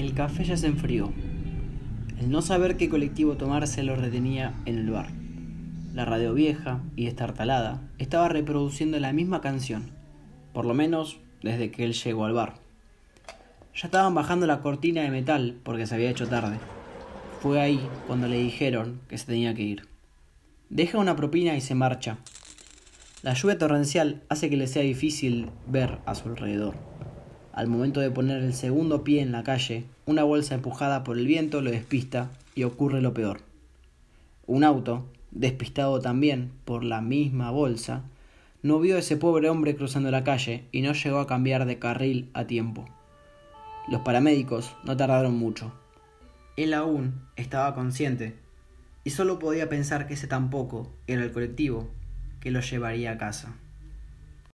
El café ya se enfrió. El no saber qué colectivo tomarse lo retenía en el bar. La radio vieja y destartalada estaba reproduciendo la misma canción, por lo menos desde que él llegó al bar. Ya estaban bajando la cortina de metal porque se había hecho tarde. Fue ahí cuando le dijeron que se tenía que ir. Deja una propina y se marcha. La lluvia torrencial hace que le sea difícil ver a su alrededor. Al momento de poner el segundo pie en la calle, una bolsa empujada por el viento lo despista y ocurre lo peor. Un auto, despistado también por la misma bolsa, no vio a ese pobre hombre cruzando la calle y no llegó a cambiar de carril a tiempo. Los paramédicos no tardaron mucho. Él aún estaba consciente y solo podía pensar que ese tampoco era el colectivo que lo llevaría a casa.